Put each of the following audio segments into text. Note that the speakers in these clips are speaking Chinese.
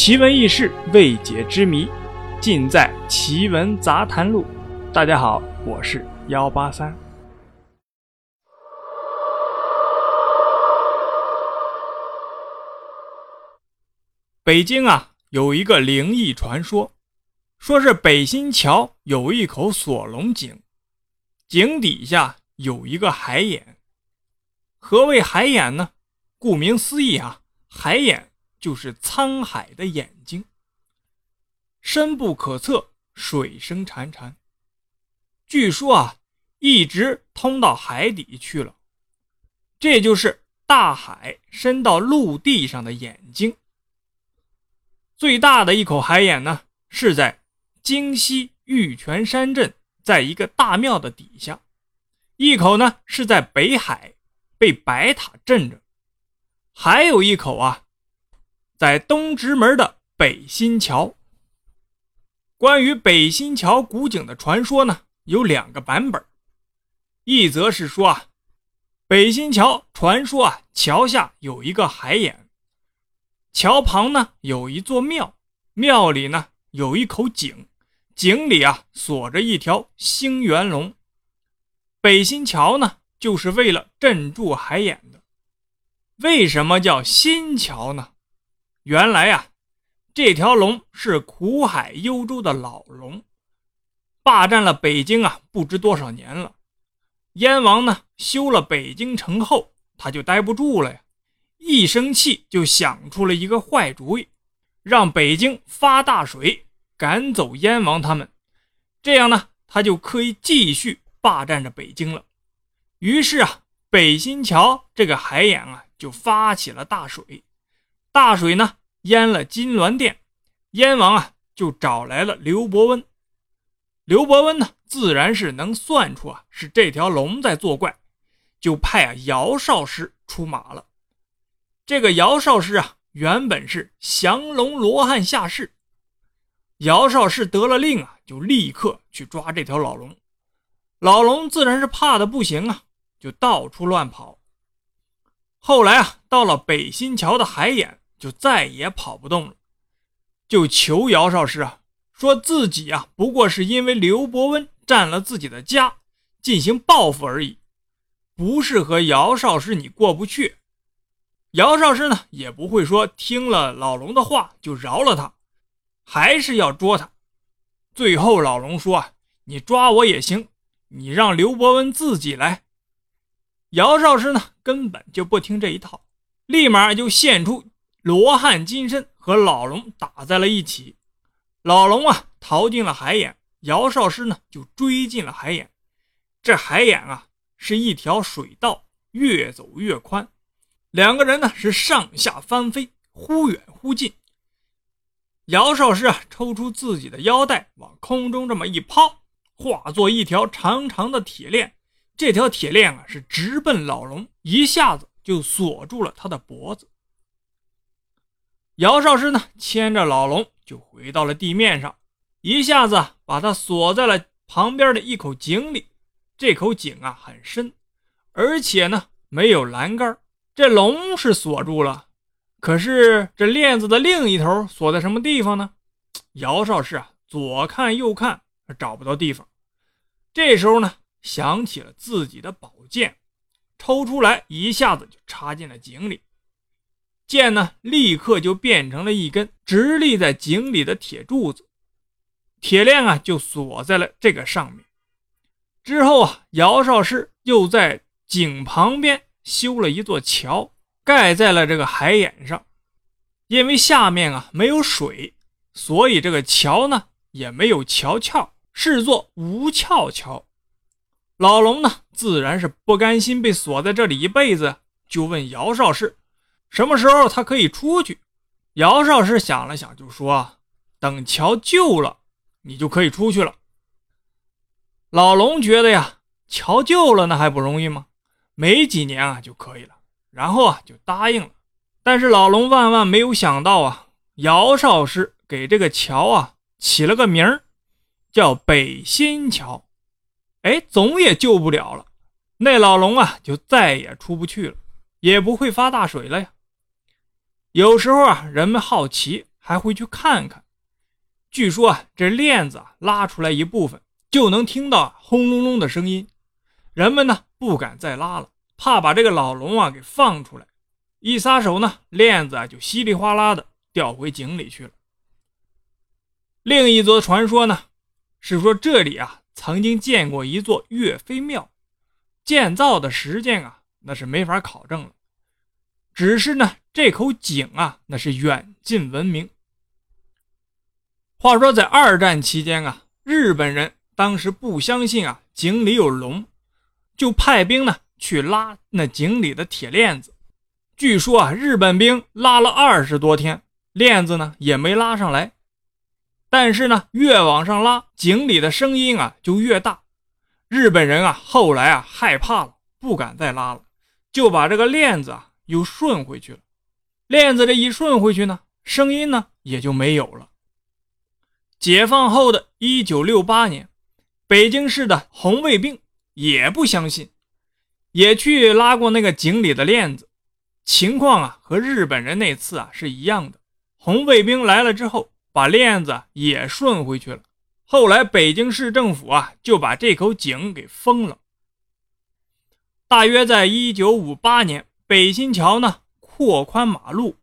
奇闻异事、未解之谜，尽在《奇闻杂谈录》。大家好，我是幺八三。北京啊，有一个灵异传说，说是北新桥有一口锁龙井，井底下有一个海眼。何谓海眼呢？顾名思义啊，海眼就是沧海的眼睛，深不可测，水声潺潺。据说啊，一直通到海底去了。这就是大海伸到陆地上的眼睛。最大的一口海眼呢，是在京西玉泉山镇，在一个大庙的底下；一口呢是在北海，被白塔镇着；还有一口啊，在东直门的北新桥。关于北新桥古井的传说呢？有两个版本，一则是说啊，北新桥传说啊，桥下有一个海眼，桥旁呢有一座庙，庙里呢有一口井，井里啊锁着一条星元龙。北新桥呢就是为了镇住海眼的。为什么叫新桥呢？原来啊，这条龙是苦海幽州的老龙。霸占了北京啊，不知多少年了。燕王呢修了北京城后，他就待不住了呀，一生气就想出了一个坏主意，让北京发大水，赶走燕王他们。这样呢，他就可以继续霸占着北京了。于是啊，北新桥这个海眼啊，就发起了大水。大水呢淹了金銮殿，燕王啊就找来了刘伯温。刘伯温呢，自然是能算出啊，是这条龙在作怪，就派啊姚少师出马了。这个姚少师啊，原本是降龙罗汉下士。姚少师得了令啊，就立刻去抓这条老龙。老龙自然是怕的不行啊，就到处乱跑。后来啊，到了北新桥的海眼，就再也跑不动了，就求姚少师啊。说自己啊，不过是因为刘伯温占了自己的家，进行报复而已，不是和姚少师你过不去。姚少师呢，也不会说听了老龙的话就饶了他，还是要捉他。最后老龙说，你抓我也行，你让刘伯温自己来。姚少师呢，根本就不听这一套，立马就现出罗汉金身，和老龙打在了一起。老龙啊，逃进了海眼，姚少师呢就追进了海眼。这海眼啊是一条水道，越走越宽。两个人呢是上下翻飞，忽远忽近。姚少师啊抽出自己的腰带，往空中这么一抛，化作一条长长的铁链。这条铁链啊是直奔老龙，一下子就锁住了他的脖子。姚少师呢牵着老龙。就回到了地面上，一下子把他锁在了旁边的一口井里。这口井啊很深，而且呢没有栏杆。这龙是锁住了，可是这链子的另一头锁在什么地方呢？姚少师啊左看右看，找不到地方。这时候呢想起了自己的宝剑，抽出来，一下子就插进了井里。剑呢，立刻就变成了一根直立在井里的铁柱子，铁链啊就锁在了这个上面。之后啊，姚少师又在井旁边修了一座桥，盖在了这个海眼上。因为下面啊没有水，所以这个桥呢也没有桥翘，是座无翘桥。老龙呢自然是不甘心被锁在这里一辈子，就问姚少师。什么时候他可以出去？姚少师想了想，就说：“等桥旧了，你就可以出去了。”老龙觉得呀，桥旧了那还不容易吗？没几年啊就可以了。然后啊就答应了。但是老龙万万没有想到啊，姚少师给这个桥啊起了个名儿，叫北新桥。哎，总也救不了了。那老龙啊就再也出不去了，也不会发大水了呀。有时候啊，人们好奇，还会去看看。据说啊，这链子啊拉出来一部分，就能听到轰隆隆的声音。人们呢不敢再拉了，怕把这个老龙啊给放出来。一撒手呢，链子啊就稀里哗啦的掉回井里去了。另一则传说呢，是说这里啊曾经建过一座岳飞庙，建造的时间啊那是没法考证了。只是呢，这口井啊那是远近闻名。话说在二战期间啊，日本人当时不相信啊井里有龙，就派兵呢去拉那井里的铁链子。据说啊，日本兵拉了二十多天，链子呢也没拉上来。但是呢，越往上拉，井里的声音啊就越大。日本人啊后来啊害怕了，不敢再拉了，就把这个链子啊又顺回去了。链子这一顺回去呢，声音呢也就没有了。解放后的一九六八年，北京市的红卫兵也不相信，也去拉过那个井里的链子。情况啊，和日本人那次啊是一样的。红卫兵来了之后，把链子也顺回去了。后来北京市政府啊就把这口井给封了。大约在一九五八年，北新桥呢扩宽马路，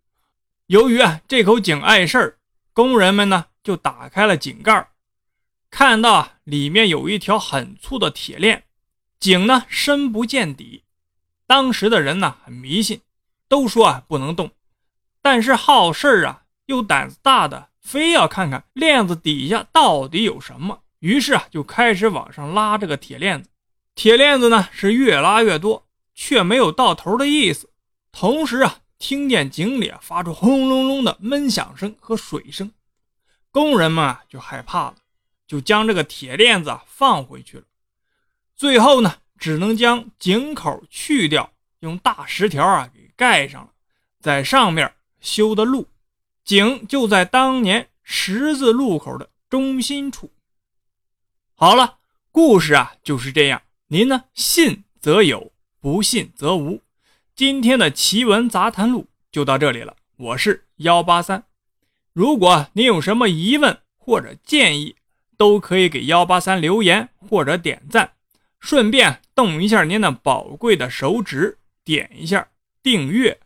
由于啊这口井碍事儿，工人们呢就打开了井盖，看到里面有一条很粗的铁链，井呢深不见底。当时的人呢很迷信。都说啊不能动，但是好事儿啊又胆子大的非要看看链子底下到底有什么，于是啊就开始往上拉这个铁链子。铁链子呢是越拉越多，却没有到头的意思。同时啊听见井里发出轰隆隆的闷响声和水声，工人们啊就害怕了，就将这个铁链子啊放回去了。最后呢只能将井口去掉，用大石条啊给。盖上了，在上面修的路，井就在当年十字路口的中心处。好了，故事啊就是这样，您呢信则有，不信则无。今天的奇闻杂谈录就到这里了，我是幺八三。如果您有什么疑问或者建议，都可以给幺八三留言或者点赞，顺便动一下您那宝贵的手指，点一下。订阅